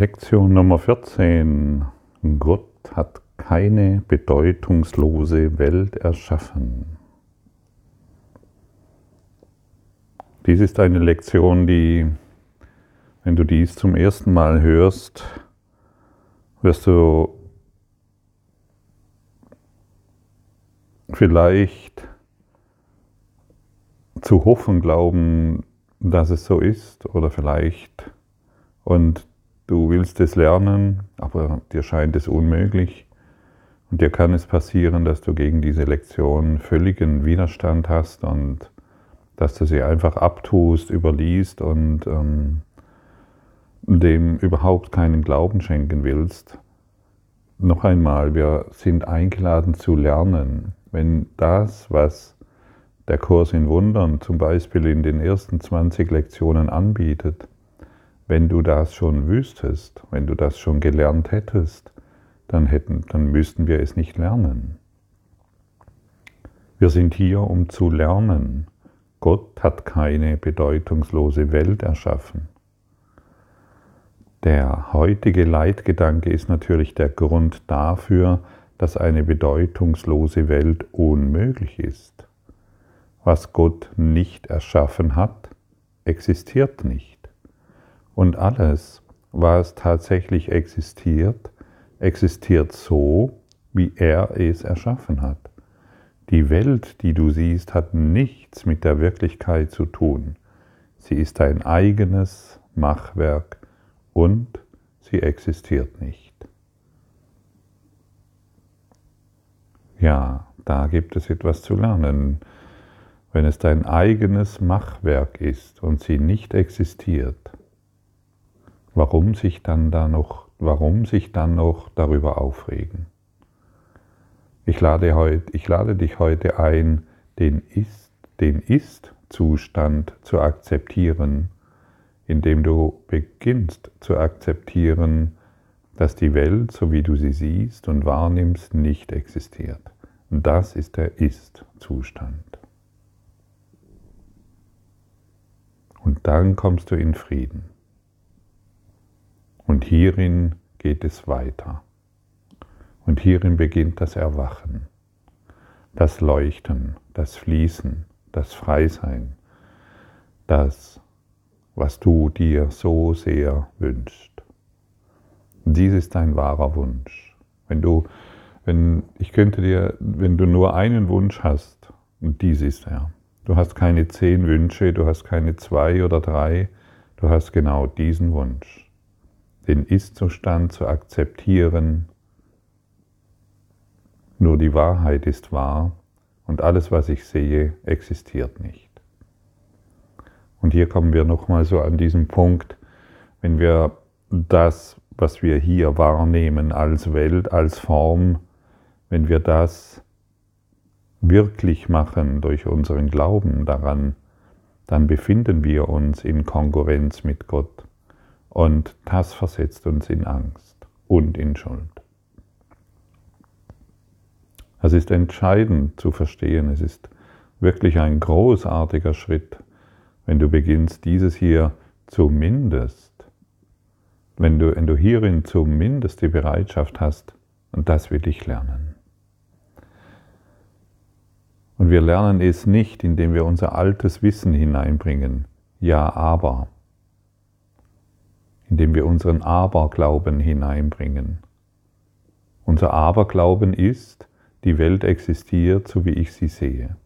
Lektion Nummer 14. Gott hat keine bedeutungslose Welt erschaffen. Dies ist eine Lektion, die, wenn du dies zum ersten Mal hörst, wirst du vielleicht zu hoffen glauben, dass es so ist oder vielleicht und Du willst es lernen, aber dir scheint es unmöglich. Und dir kann es passieren, dass du gegen diese Lektion völligen Widerstand hast und dass du sie einfach abtust, überliest und ähm, dem überhaupt keinen Glauben schenken willst. Noch einmal, wir sind eingeladen zu lernen. Wenn das, was der Kurs in Wundern zum Beispiel in den ersten 20 Lektionen anbietet, wenn du das schon wüsstest, wenn du das schon gelernt hättest, dann, hätten, dann müssten wir es nicht lernen. Wir sind hier, um zu lernen. Gott hat keine bedeutungslose Welt erschaffen. Der heutige Leitgedanke ist natürlich der Grund dafür, dass eine bedeutungslose Welt unmöglich ist. Was Gott nicht erschaffen hat, existiert nicht. Und alles, was tatsächlich existiert, existiert so, wie er es erschaffen hat. Die Welt, die du siehst, hat nichts mit der Wirklichkeit zu tun. Sie ist ein eigenes Machwerk und sie existiert nicht. Ja, da gibt es etwas zu lernen. Wenn es dein eigenes Machwerk ist und sie nicht existiert, warum sich dann da noch, warum sich dann noch darüber aufregen? Ich lade, heut, ich lade dich heute ein, den Ist, den Ist-Zustand zu akzeptieren, indem du beginnst zu akzeptieren, dass die Welt, so wie du sie siehst und wahrnimmst, nicht existiert. Das ist der Ist-Zustand. Und dann kommst du in Frieden. Und hierin geht es weiter. Und hierin beginnt das Erwachen, das Leuchten, das Fließen, das Freisein, das, was du dir so sehr wünschst. Dies ist dein wahrer Wunsch. Wenn du, wenn, ich könnte dir, wenn du nur einen Wunsch hast, und dies ist er, du hast keine zehn Wünsche, du hast keine zwei oder drei, du hast genau diesen Wunsch den Ist-Zustand zu akzeptieren. Nur die Wahrheit ist wahr und alles, was ich sehe, existiert nicht. Und hier kommen wir nochmal so an diesen Punkt, wenn wir das, was wir hier wahrnehmen als Welt, als Form, wenn wir das wirklich machen durch unseren Glauben daran, dann befinden wir uns in Konkurrenz mit Gott. Und das versetzt uns in Angst und in Schuld. Es ist entscheidend zu verstehen, es ist wirklich ein großartiger Schritt, wenn du beginnst, dieses hier zumindest, wenn du, wenn du hierin zumindest die Bereitschaft hast, und das will ich lernen. Und wir lernen es nicht, indem wir unser altes Wissen hineinbringen. Ja, aber indem wir unseren Aberglauben hineinbringen. Unser Aberglauben ist, die Welt existiert, so wie ich sie sehe.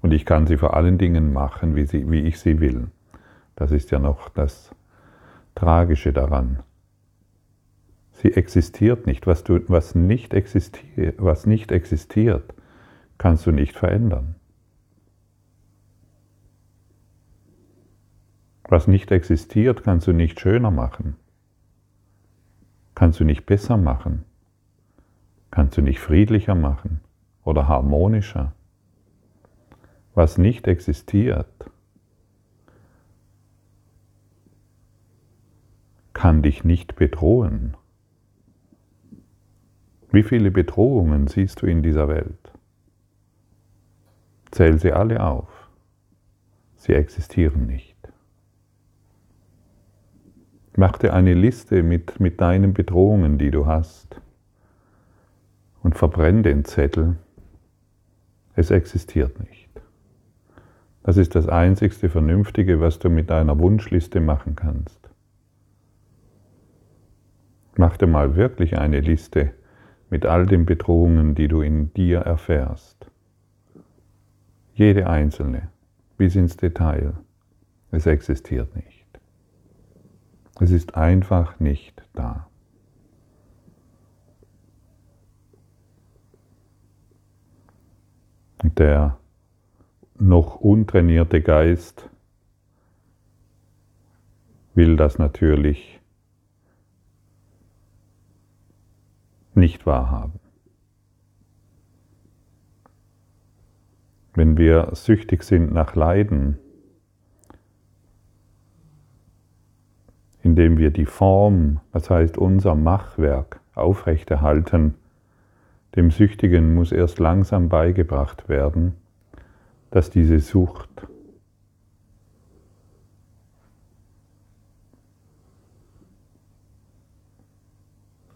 Und ich kann sie vor allen Dingen machen, wie, sie, wie ich sie will. Das ist ja noch das Tragische daran. Sie existiert nicht. Was, du, was, nicht existiert, was nicht existiert, kannst du nicht verändern. Was nicht existiert, kannst du nicht schöner machen. Kannst du nicht besser machen. Kannst du nicht friedlicher machen oder harmonischer. Was nicht existiert, kann dich nicht bedrohen. Wie viele Bedrohungen siehst du in dieser Welt? Zähl sie alle auf. Sie existieren nicht. Mach dir eine Liste mit, mit deinen Bedrohungen, die du hast. Und verbrenn den Zettel. Es existiert nicht. Das ist das einzigste Vernünftige, was du mit deiner Wunschliste machen kannst. Mach dir mal wirklich eine Liste mit all den Bedrohungen, die du in dir erfährst. Jede einzelne, bis ins Detail. Es existiert nicht. Es ist einfach nicht da. Der noch untrainierte Geist will das natürlich nicht wahrhaben. Wenn wir süchtig sind nach Leiden, indem wir die Form, das heißt unser Machwerk, aufrechterhalten, dem Süchtigen muss erst langsam beigebracht werden, dass diese Sucht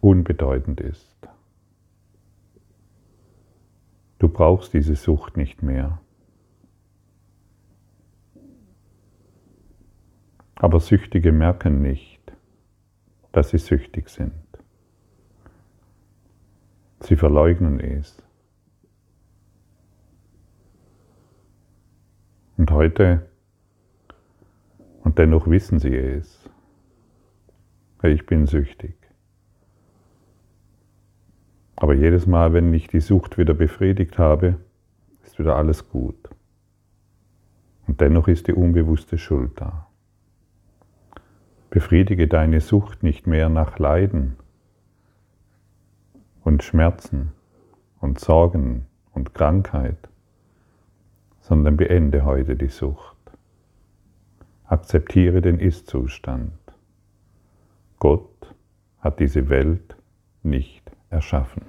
unbedeutend ist. Du brauchst diese Sucht nicht mehr. Aber Süchtige merken nicht, dass sie süchtig sind. Sie verleugnen es. Und heute, und dennoch wissen sie es, ich bin süchtig. Aber jedes Mal, wenn ich die Sucht wieder befriedigt habe, ist wieder alles gut. Und dennoch ist die unbewusste Schuld da. Befriedige deine Sucht nicht mehr nach Leiden und Schmerzen und Sorgen und Krankheit, sondern beende heute die Sucht. Akzeptiere den Ist-Zustand. Gott hat diese Welt nicht erschaffen.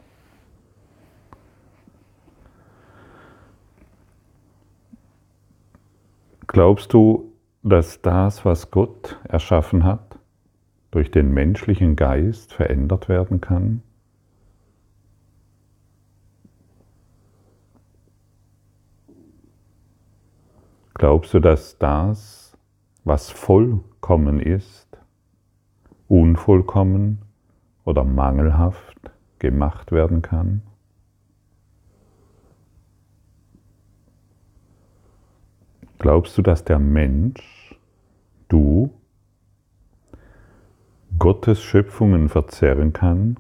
Glaubst du, dass das, was Gott erschaffen hat, durch den menschlichen Geist verändert werden kann? Glaubst du, dass das, was vollkommen ist, unvollkommen oder mangelhaft gemacht werden kann? Glaubst du, dass der Mensch, du, Gottes Schöpfungen verzerren kann?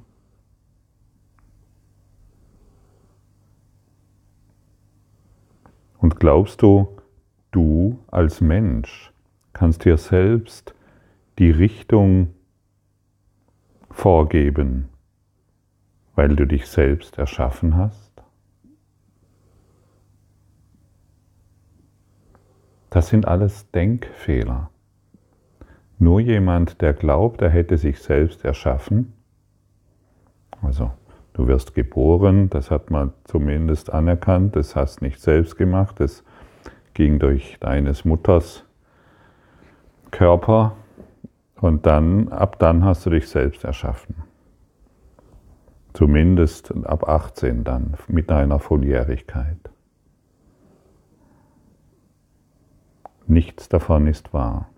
Und glaubst du, du als Mensch kannst dir selbst die Richtung vorgeben, weil du dich selbst erschaffen hast? Das sind alles Denkfehler. Nur jemand, der glaubt, er hätte sich selbst erschaffen, also du wirst geboren, das hat man zumindest anerkannt, das hast nicht selbst gemacht, das ging durch deines Mutters Körper und dann, ab dann hast du dich selbst erschaffen. Zumindest ab 18 dann, mit deiner Volljährigkeit. Nichts davon ist wahr.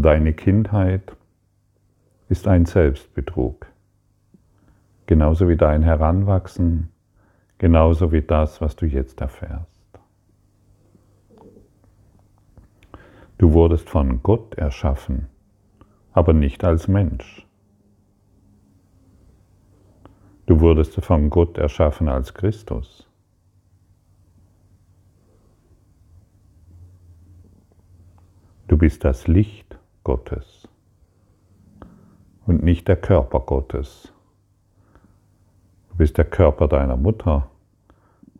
Deine Kindheit ist ein Selbstbetrug, genauso wie dein Heranwachsen, genauso wie das, was du jetzt erfährst. Du wurdest von Gott erschaffen, aber nicht als Mensch. Du wurdest von Gott erschaffen als Christus. Du bist das Licht Gottes und nicht der Körper Gottes. Du bist der Körper deiner Mutter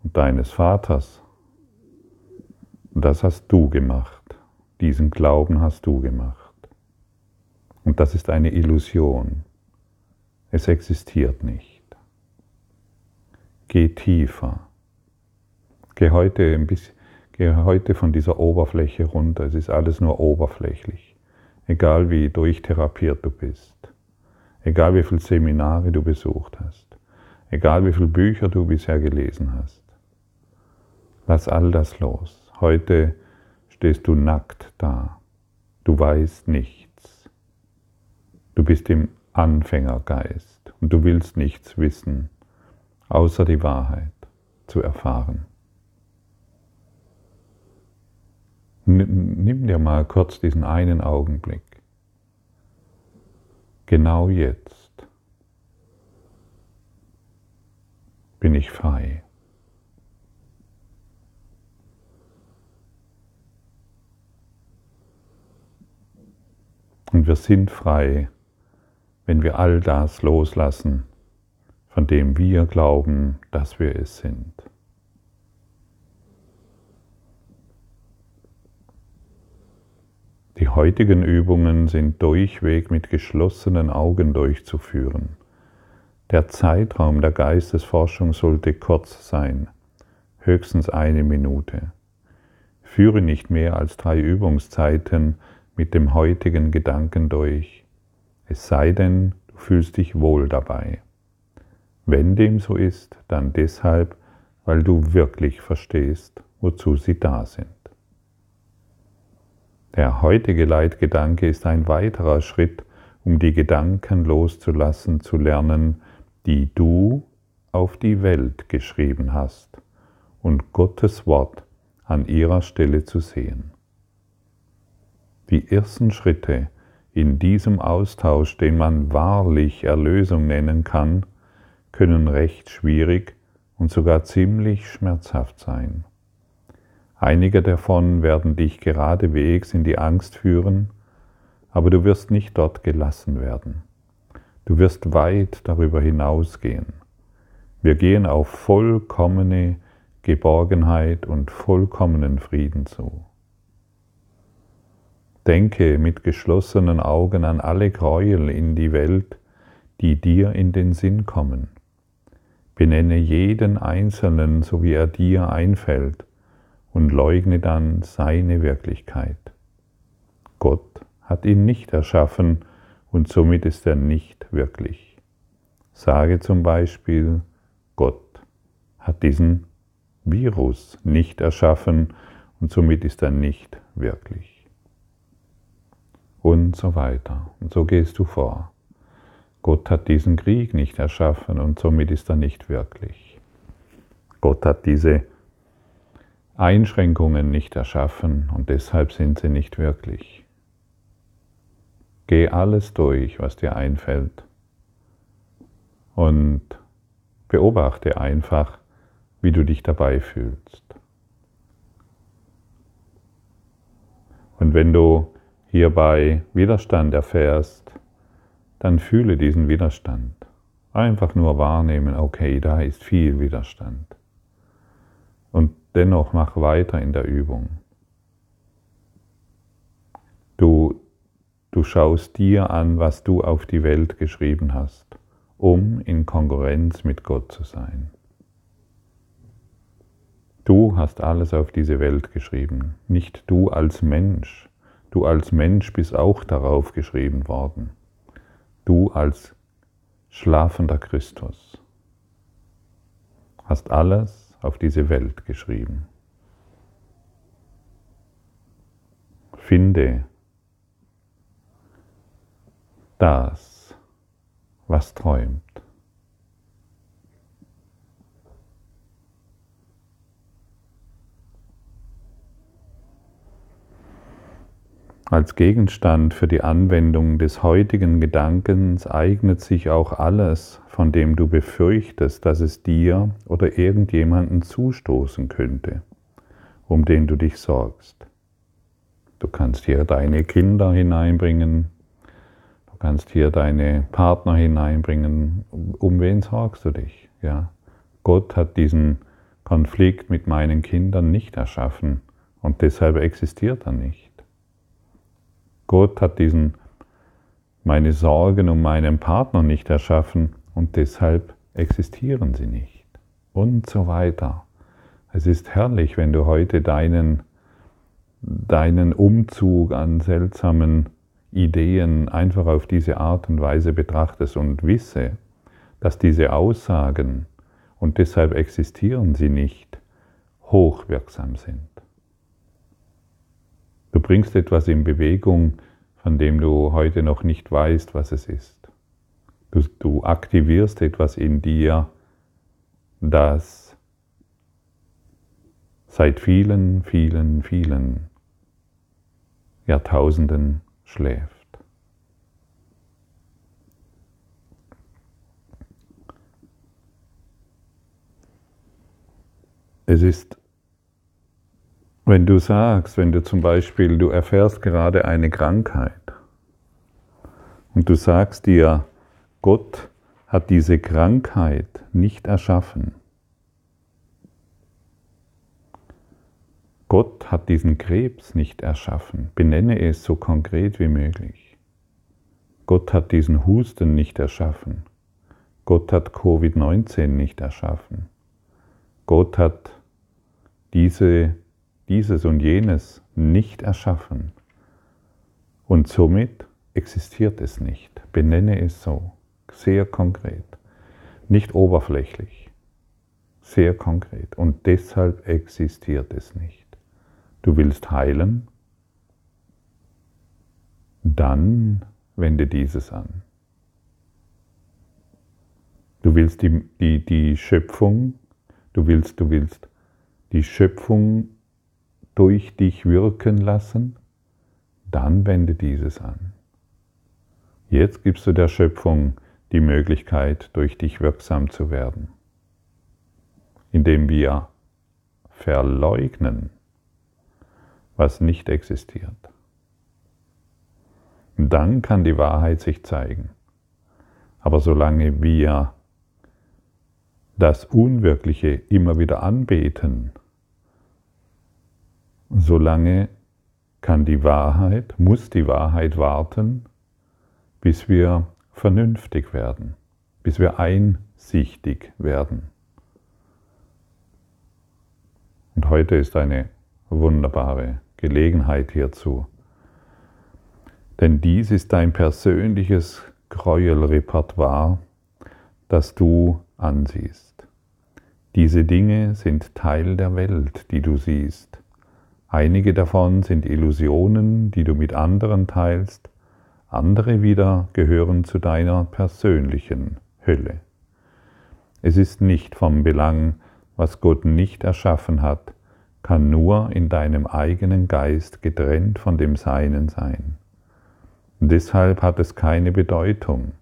und deines Vaters. Und das hast du gemacht. Diesen Glauben hast du gemacht. Und das ist eine Illusion. Es existiert nicht. Geh tiefer. Geh heute ein bisschen Gehe heute von dieser Oberfläche runter. Es ist alles nur oberflächlich. Egal wie durchtherapiert du bist, egal wie viele Seminare du besucht hast, egal wie viele Bücher du bisher gelesen hast. Lass all das los. Heute stehst du nackt da. Du weißt nichts. Du bist im Anfängergeist und du willst nichts wissen, außer die Wahrheit zu erfahren. Nimm dir mal kurz diesen einen Augenblick. Genau jetzt bin ich frei. Und wir sind frei, wenn wir all das loslassen, von dem wir glauben, dass wir es sind. Die heutigen Übungen sind durchweg mit geschlossenen Augen durchzuführen. Der Zeitraum der Geistesforschung sollte kurz sein, höchstens eine Minute. Führe nicht mehr als drei Übungszeiten mit dem heutigen Gedanken durch, es sei denn, du fühlst dich wohl dabei. Wenn dem so ist, dann deshalb, weil du wirklich verstehst, wozu sie da sind. Der heutige Leitgedanke ist ein weiterer Schritt, um die Gedanken loszulassen, zu lernen, die du auf die Welt geschrieben hast und Gottes Wort an ihrer Stelle zu sehen. Die ersten Schritte in diesem Austausch, den man wahrlich Erlösung nennen kann, können recht schwierig und sogar ziemlich schmerzhaft sein. Einige davon werden dich geradewegs in die Angst führen, aber du wirst nicht dort gelassen werden. Du wirst weit darüber hinausgehen. Wir gehen auf vollkommene Geborgenheit und vollkommenen Frieden zu. Denke mit geschlossenen Augen an alle Gräuel in die Welt, die dir in den Sinn kommen. Benenne jeden Einzelnen, so wie er dir einfällt, und leugne dann seine Wirklichkeit. Gott hat ihn nicht erschaffen und somit ist er nicht wirklich. Sage zum Beispiel, Gott hat diesen Virus nicht erschaffen und somit ist er nicht wirklich und so weiter. Und so gehst du vor. Gott hat diesen Krieg nicht erschaffen und somit ist er nicht wirklich. Gott hat diese Einschränkungen nicht erschaffen und deshalb sind sie nicht wirklich. Geh alles durch, was dir einfällt und beobachte einfach, wie du dich dabei fühlst. Und wenn du hierbei Widerstand erfährst, dann fühle diesen Widerstand. Einfach nur wahrnehmen, okay, da ist viel Widerstand. Und dennoch mach weiter in der Übung. Du, du schaust dir an, was du auf die Welt geschrieben hast, um in Konkurrenz mit Gott zu sein. Du hast alles auf diese Welt geschrieben, nicht du als Mensch. Du als Mensch bist auch darauf geschrieben worden. Du als schlafender Christus hast alles auf diese Welt geschrieben. Finde das, was träumt. Als Gegenstand für die Anwendung des heutigen Gedankens eignet sich auch alles, von dem du befürchtest, dass es dir oder irgendjemanden zustoßen könnte, um den du dich sorgst. Du kannst hier deine Kinder hineinbringen, du kannst hier deine Partner hineinbringen. Um wen sorgst du dich? Ja? Gott hat diesen Konflikt mit meinen Kindern nicht erschaffen und deshalb existiert er nicht. Gott hat diesen, meine Sorgen um meinen Partner nicht erschaffen und deshalb existieren sie nicht. Und so weiter. Es ist herrlich, wenn du heute deinen, deinen Umzug an seltsamen Ideen einfach auf diese Art und Weise betrachtest und wisse, dass diese Aussagen, und deshalb existieren sie nicht, hochwirksam sind. Du bringst etwas in Bewegung, von dem du heute noch nicht weißt, was es ist. Du, du aktivierst etwas in dir, das seit vielen, vielen, vielen Jahrtausenden schläft. Es ist, wenn du sagst, wenn du zum Beispiel, du erfährst gerade eine Krankheit und du sagst dir, Gott hat diese Krankheit nicht erschaffen. Gott hat diesen Krebs nicht erschaffen. Benenne es so konkret wie möglich. Gott hat diesen Husten nicht erschaffen. Gott hat Covid-19 nicht erschaffen. Gott hat diese, dieses und jenes nicht erschaffen. Und somit existiert es nicht. Benenne es so, sehr konkret, nicht oberflächlich, sehr konkret. Und deshalb existiert es nicht. Du willst heilen, dann wende dieses an. Du willst die, die, die Schöpfung, du willst, du willst die Schöpfung durch dich wirken lassen, dann wende dieses an. Jetzt gibst du der Schöpfung die Möglichkeit, durch dich wirksam zu werden, indem wir verleugnen, was nicht existiert. dann kann die Wahrheit sich zeigen. Aber solange wir das Unwirkliche immer wieder anbeten, solange kann die Wahrheit, muss die Wahrheit warten, bis wir vernünftig werden, bis wir einsichtig werden. Und heute ist eine wunderbare Gelegenheit hierzu. Denn dies ist dein persönliches Gräuelrepertoire, das du ansiehst. Diese Dinge sind Teil der Welt, die du siehst. Einige davon sind Illusionen, die du mit anderen teilst, andere wieder gehören zu deiner persönlichen Hülle. Es ist nicht vom Belang, was Gott nicht erschaffen hat, kann nur in deinem eigenen Geist getrennt von dem Seinen sein. Deshalb hat es keine Bedeutung.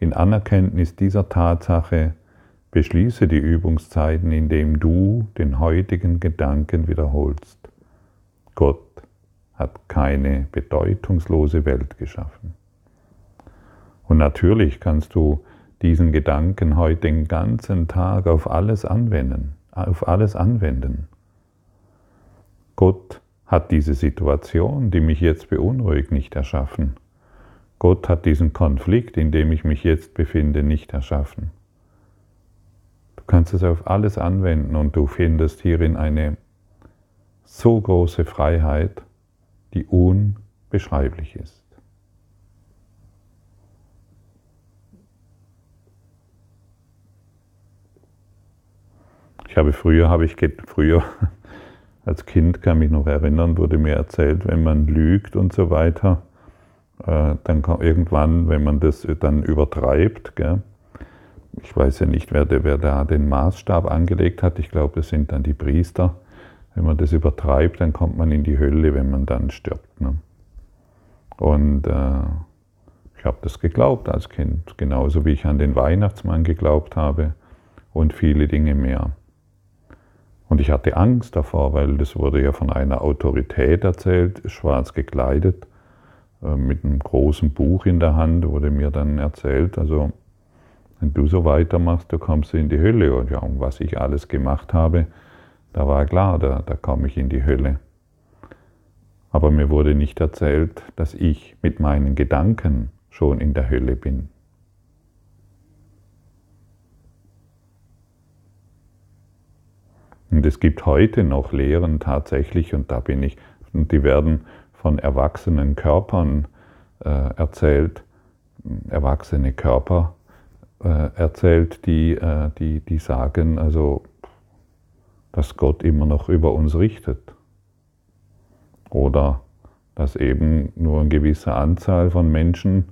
In Anerkenntnis dieser Tatsache beschließe die Übungszeiten, indem du den heutigen Gedanken wiederholst. Gott hat keine bedeutungslose Welt geschaffen. Und natürlich kannst du diesen Gedanken heute den ganzen Tag auf alles anwenden, auf alles anwenden. Gott hat diese Situation, die mich jetzt beunruhigt, nicht erschaffen. Gott hat diesen Konflikt, in dem ich mich jetzt befinde, nicht erschaffen. Du kannst es auf alles anwenden und du findest hierin eine so große Freiheit, die unbeschreiblich ist. Ich habe früher, habe ich früher als Kind kann mich noch erinnern, wurde mir erzählt, wenn man lügt und so weiter, äh, dann irgendwann, wenn man das dann übertreibt, gell, ich weiß ja nicht, wer, wer da den Maßstab angelegt hat, ich glaube, es sind dann die Priester, wenn man das übertreibt, dann kommt man in die Hölle, wenn man dann stirbt. Ne? Und äh, ich habe das geglaubt als Kind, genauso wie ich an den Weihnachtsmann geglaubt habe und viele Dinge mehr. Und ich hatte Angst davor, weil das wurde ja von einer Autorität erzählt, schwarz gekleidet, äh, mit einem großen Buch in der Hand, wurde mir dann erzählt, also wenn du so weitermachst, du kommst in die Hölle. Und ja, und was ich alles gemacht habe, da war klar, da, da komme ich in die Hölle. Aber mir wurde nicht erzählt, dass ich mit meinen Gedanken schon in der Hölle bin. Und es gibt heute noch Lehren tatsächlich, und da bin ich, und die werden von erwachsenen Körpern äh, erzählt, erwachsene Körper äh, erzählt, die, äh, die, die sagen, also, dass Gott immer noch über uns richtet. Oder dass eben nur eine gewisse Anzahl von Menschen,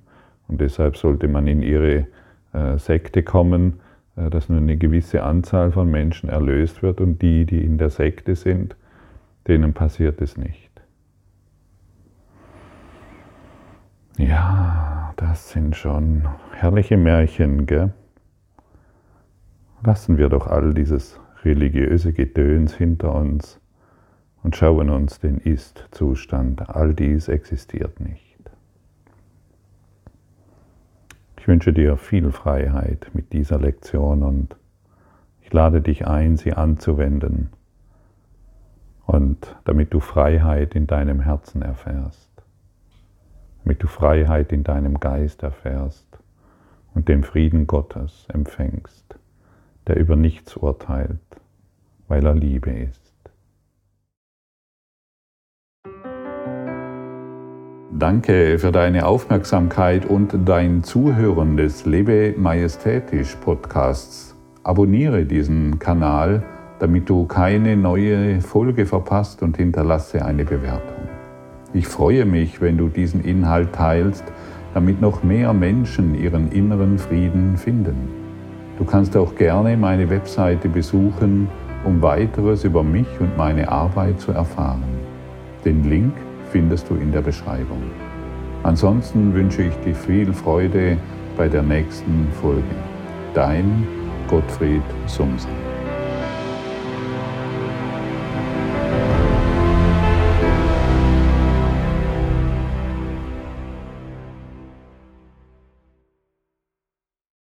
und deshalb sollte man in ihre äh, Sekte kommen, äh, dass nur eine gewisse Anzahl von Menschen erlöst wird und die, die in der Sekte sind, denen passiert es nicht. Ja, das sind schon herrliche Märchen, gell? Lassen wir doch all dieses religiöse Gedöns hinter uns und schauen uns den Ist-Zustand. All dies existiert nicht. Ich wünsche dir viel Freiheit mit dieser Lektion und ich lade dich ein, sie anzuwenden und damit du Freiheit in deinem Herzen erfährst, damit du Freiheit in deinem Geist erfährst und den Frieden Gottes empfängst, der über nichts urteilt, weil er Liebe ist. Danke für deine Aufmerksamkeit und dein Zuhören des Lebe Majestätisch Podcasts. Abonniere diesen Kanal, damit du keine neue Folge verpasst und hinterlasse eine Bewertung. Ich freue mich, wenn du diesen Inhalt teilst, damit noch mehr Menschen ihren inneren Frieden finden. Du kannst auch gerne meine Webseite besuchen, um weiteres über mich und meine Arbeit zu erfahren. Den Link findest du in der Beschreibung. Ansonsten wünsche ich dir viel Freude bei der nächsten Folge. Dein Gottfried Sumsen.